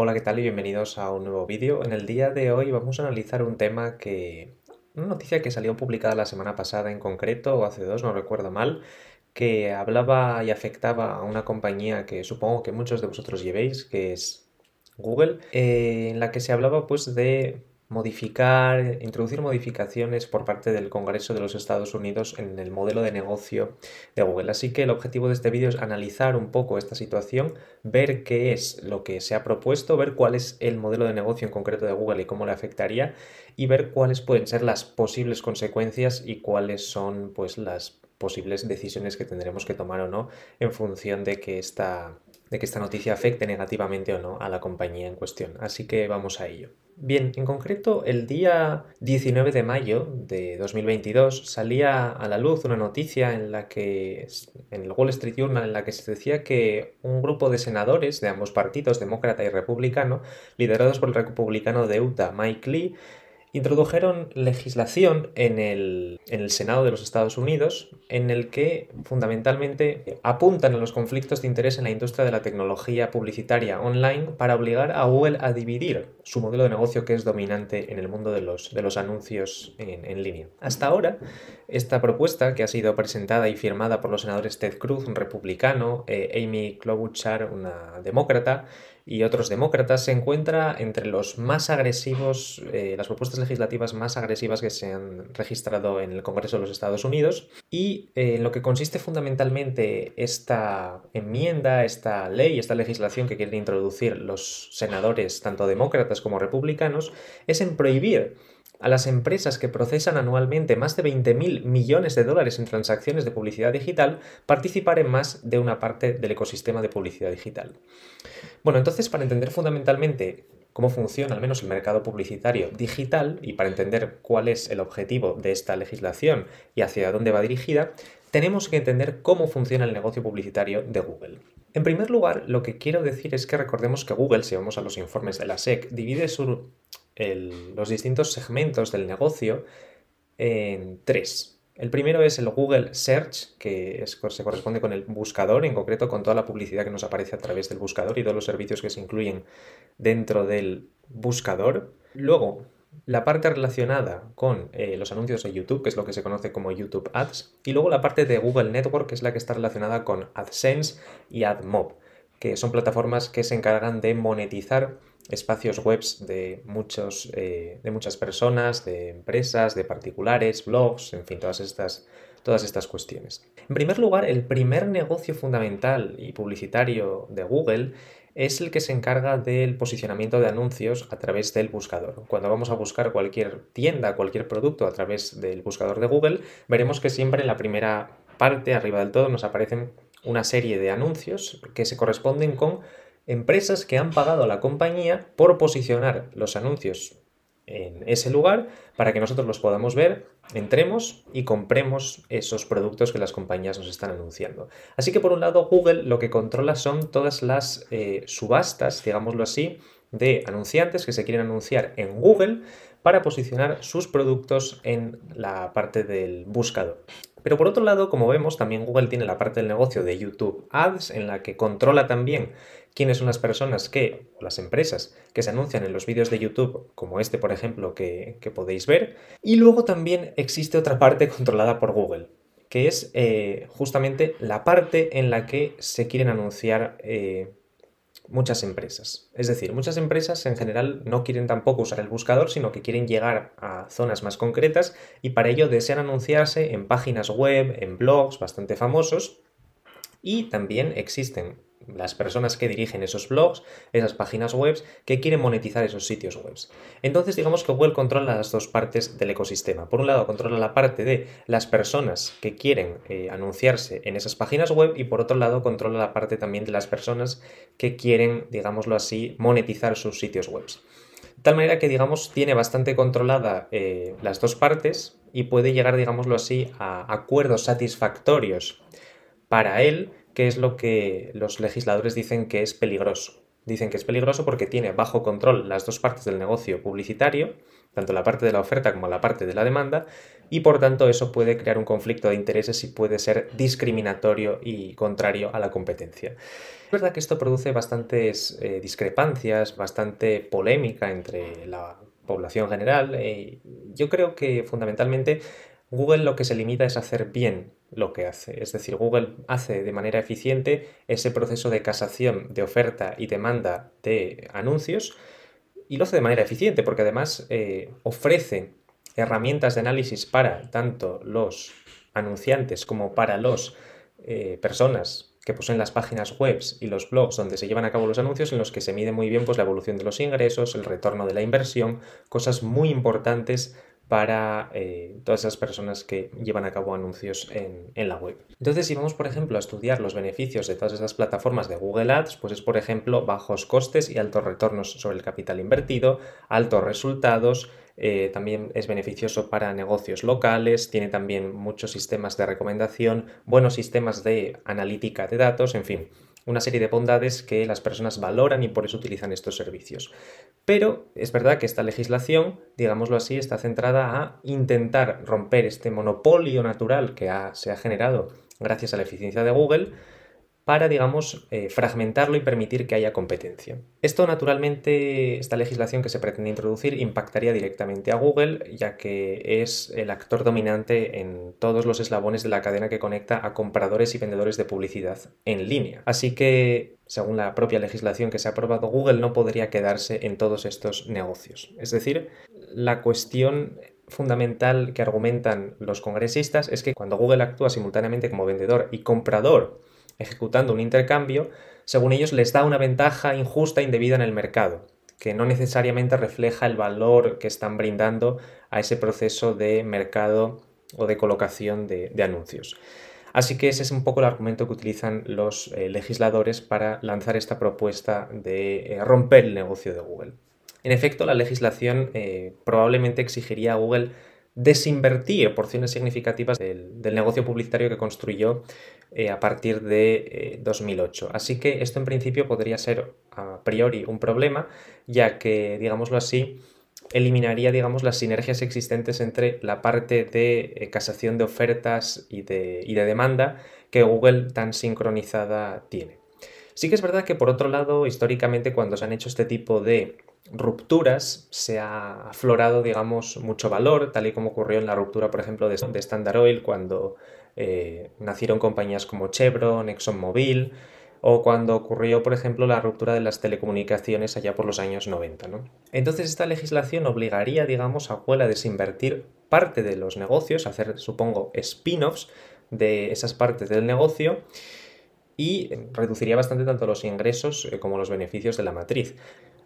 Hola, ¿qué tal? Y bienvenidos a un nuevo vídeo. En el día de hoy vamos a analizar un tema que... Una noticia que salió publicada la semana pasada en concreto, o hace dos, no recuerdo mal, que hablaba y afectaba a una compañía que supongo que muchos de vosotros llevéis, que es Google, eh, en la que se hablaba pues de modificar, introducir modificaciones por parte del Congreso de los Estados Unidos en el modelo de negocio de Google. Así que el objetivo de este vídeo es analizar un poco esta situación, ver qué es lo que se ha propuesto, ver cuál es el modelo de negocio en concreto de Google y cómo le afectaría y ver cuáles pueden ser las posibles consecuencias y cuáles son pues las posibles decisiones que tendremos que tomar o no en función de que esta, de que esta noticia afecte negativamente o no a la compañía en cuestión. Así que vamos a ello. Bien, en concreto, el día 19 de mayo de 2022 salía a la luz una noticia en la que, en el Wall Street Journal, en la que se decía que un grupo de senadores de ambos partidos, demócrata y republicano, liderados por el republicano de Utah, Mike Lee, introdujeron legislación en el, Senado de los Estados Unidos en el que fundamentalmente apuntan a los conflictos de interés en la industria de la tecnología publicitaria online para obligar a Google a dividir su modelo de negocio que es dominante en el mundo de los, de los anuncios en, línea. Hasta ahora, esta propuesta que ha sido presentada y firmada por los senadores Ted Cruz, un republicano, eh, Amy Klobuchar, una demócrata, y otros demócratas, se encuentra entre los más agresivos, eh, las propuestas legislativas más agresivas que se han registrado en el Congreso de los Estados Unidos. Y eh, en lo que consiste fundamentalmente esta enmienda, esta ley, esta legislación que quieren introducir los senadores, tanto demócratas como republicanos, es en prohibir a las empresas que procesan anualmente más de 20.000 millones de dólares en transacciones de publicidad digital participar en más de una parte del ecosistema de publicidad digital. Bueno, entonces para entender fundamentalmente cómo funciona al menos el mercado publicitario digital y para entender cuál es el objetivo de esta legislación y hacia dónde va dirigida, tenemos que entender cómo funciona el negocio publicitario de Google. En primer lugar, lo que quiero decir es que recordemos que Google, si vamos a los informes de la SEC, divide su los distintos segmentos del negocio en tres. El primero es el Google Search, que se corresponde con el buscador, en concreto con toda la publicidad que nos aparece a través del buscador y todos los servicios que se incluyen dentro del buscador. Luego, la parte relacionada con eh, los anuncios de YouTube, que es lo que se conoce como YouTube Ads, y luego la parte de Google Network, que es la que está relacionada con AdSense y AdMob, que son plataformas que se encargan de monetizar espacios webs de, muchos, eh, de muchas personas, de empresas, de particulares, blogs, en fin, todas estas, todas estas cuestiones. En primer lugar, el primer negocio fundamental y publicitario de Google es el que se encarga del posicionamiento de anuncios a través del buscador. Cuando vamos a buscar cualquier tienda, cualquier producto a través del buscador de Google, veremos que siempre en la primera parte, arriba del todo, nos aparecen una serie de anuncios que se corresponden con empresas que han pagado a la compañía por posicionar los anuncios en ese lugar para que nosotros los podamos ver, entremos y compremos esos productos que las compañías nos están anunciando. Así que por un lado Google lo que controla son todas las eh, subastas, digámoslo así, de anunciantes que se quieren anunciar en Google para posicionar sus productos en la parte del buscador. Pero por otro lado, como vemos, también Google tiene la parte del negocio de YouTube Ads, en la que controla también quiénes son las personas que, o las empresas, que se anuncian en los vídeos de YouTube, como este, por ejemplo, que, podéis ver. Y luego también existe otra parte controlada por Google, que es eh, justamente la parte en la que se quieren anunciar eh, muchas empresas. Es decir, muchas empresas en general no quieren tampoco usar el buscador, sino que quieren llegar a zonas más concretas y para ello desean anunciarse en páginas web, en blogs bastante famosos. Y también existen las personas que dirigen esos blogs, esas páginas web, que quieren monetizar esos sitios web. Entonces, digamos que Google controla las dos partes del ecosistema. Por un lado, controla la parte de las personas que quieren eh, anunciarse en esas páginas web y por otro lado, controla la parte también de las personas que quieren, digámoslo así, monetizar sus sitios web. De tal manera que, digamos, tiene bastante controlada eh, las dos partes y puede llegar, digámoslo así, a acuerdos satisfactorios para él que es lo que los legisladores dicen que es peligroso. Dicen que es peligroso porque tiene bajo control las dos partes del negocio publicitario, tanto la parte de la oferta como la parte de la demanda, y por tanto eso puede crear un conflicto de intereses y puede ser discriminatorio y contrario a la competencia. Es verdad que esto produce bastantes eh, discrepancias, bastante polémica entre la población general. Eh, yo creo que fundamentalmente Google lo que se limita es hacer bien lo que hace. Es decir, Google hace de manera eficiente ese proceso de casación de oferta y demanda de anuncios y lo hace de manera eficiente porque además eh, ofrece herramientas de análisis para tanto los anunciantes como para las eh, personas que poseen las páginas web y los blogs donde se llevan a cabo los anuncios en los que se mide muy bien pues, la evolución de los ingresos, el retorno de la inversión, cosas muy importantes para eh, todas esas personas que llevan a cabo anuncios en, la web. Entonces, si vamos, por ejemplo, a estudiar los beneficios de todas estas plataformas de Google Ads, pues es, por ejemplo, bajos costes y altos retornos sobre el capital invertido, altos resultados, eh, también es beneficioso para negocios locales, tiene también muchos sistemas de recomendación, buenos sistemas de analítica de datos, en fin, una serie de bondades que las personas valoran y por eso utilizan estos servicios. Pero es verdad que esta legislación, digámoslo así, está centrada a intentar romper este monopolio natural que se ha generado gracias a la eficiencia de Google para, digamos, eh, fragmentarlo y permitir que haya competencia. Esto, naturalmente, esta legislación que se pretende introducir impactaría directamente a Google, ya que es el actor dominante en todos los eslabones de la cadena que conecta a compradores y vendedores de publicidad en línea. Así que, según la propia legislación que se ha aprobado, Google no podría quedarse en todos estos negocios. Es decir, la cuestión fundamental que argumentan los congresistas es que cuando Google actúa simultáneamente como vendedor y comprador, ejecutando un intercambio, según ellos les da una ventaja injusta e indebida en el mercado, que no necesariamente refleja el valor que están brindando a ese proceso de mercado o de colocación de, anuncios. Así que ese es un poco el argumento que utilizan los eh, legisladores para lanzar esta propuesta de eh, romper el negocio de Google. En efecto, la legislación eh, probablemente exigiría a Google desinvertir porciones significativas del, negocio publicitario que construyó eh, a partir de 2008. Eh, así que esto en principio podría ser a priori un problema, ya que, digámoslo así, eliminaría, digamos, las sinergias existentes entre la parte de eh, casación de ofertas y de, y de demanda que Google tan sincronizada tiene. Sí que es verdad que, por otro lado, históricamente, cuando se han hecho este tipo de rupturas se ha aflorado, digamos, mucho valor, tal y como ocurrió en la ruptura, por ejemplo, de, Standard Oil, cuando eh, nacieron compañías como Chevron, ExxonMobil, o cuando ocurrió, por ejemplo, la ruptura de las telecomunicaciones allá por los años 90. ¿no? Entonces, esta legislación obligaría, digamos, a Google a desinvertir parte de los negocios, hacer, supongo, spin-offs de esas partes del negocio y reduciría bastante tanto los ingresos eh, como los beneficios de la matriz.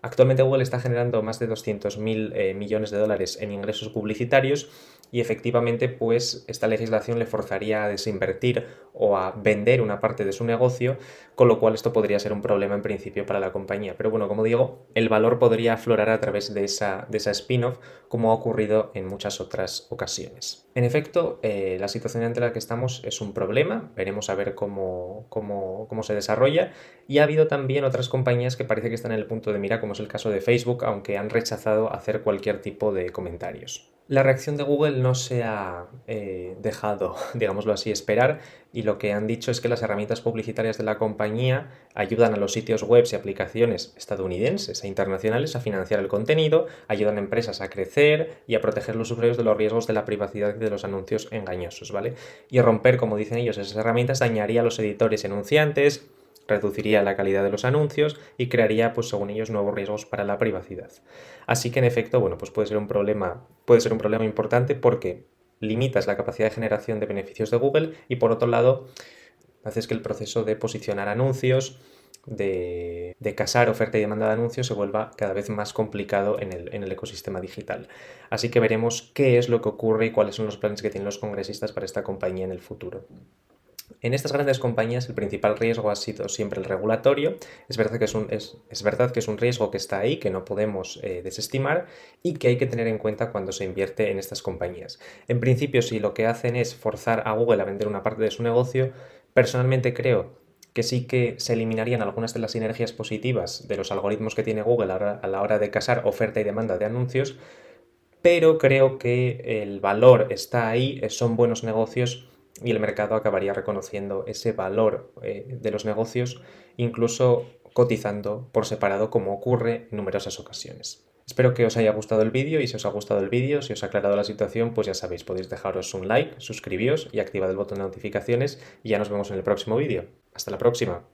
Actualmente Google está generando más de 200.000 eh, millones de dólares en ingresos publicitarios y efectivamente pues esta legislación le forzaría a desinvertir o a vender una parte de su negocio, con lo cual esto podría ser un problema en principio para la compañía. Pero bueno, como digo, el valor podría aflorar a través de esa, de esa spin-off como ha ocurrido en muchas otras ocasiones. En efecto, eh, la situación ante la que estamos es un problema, veremos a ver cómo, cómo, cómo se desarrolla y ha habido también otras compañías que parece que están en el punto de mira como el caso de Facebook, aunque han rechazado hacer cualquier tipo de comentarios. La reacción de Google no se ha eh, dejado, digámoslo así, esperar y lo que han dicho es que las herramientas publicitarias de la compañía ayudan a los sitios web y aplicaciones estadounidenses e internacionales a financiar el contenido, ayudan a empresas a crecer y a proteger los usuarios de los riesgos de la privacidad y de los anuncios engañosos, ¿vale? Y romper, como dicen ellos, esas herramientas dañaría a los editores enunciantes, reduciría la calidad de los anuncios y crearía, pues según ellos, nuevos riesgos para la privacidad. Así que en efecto, bueno, pues puede ser un problema, puede ser un problema importante porque limitas la capacidad de generación de beneficios de Google y por otro lado haces que el proceso de posicionar anuncios, de, casar oferta y demanda de anuncios se vuelva cada vez más complicado en el, en el, ecosistema digital. Así que veremos qué es lo que ocurre y cuáles son los planes que tienen los congresistas para esta compañía en el futuro. En estas grandes compañías el principal riesgo ha sido siempre el regulatorio. Es verdad que es un, es, verdad que es un riesgo que está ahí, que no podemos eh, desestimar y que hay que tener en cuenta cuando se invierte en estas compañías. En principio, si lo que hacen es forzar a Google a vender una parte de su negocio, personalmente creo que sí que se eliminarían algunas de las sinergias positivas de los algoritmos que tiene Google a la hora de casar oferta y demanda de anuncios, pero creo que el valor está ahí, son buenos negocios y el mercado acabaría reconociendo ese valor eh, de los negocios, incluso cotizando por separado como ocurre en numerosas ocasiones. Espero que os haya gustado el vídeo y si os ha gustado el vídeo, si os ha aclarado la situación, pues ya sabéis, podéis dejaros un like, suscribíos y activad el botón de notificaciones y ya nos vemos en el próximo vídeo. Hasta la próxima.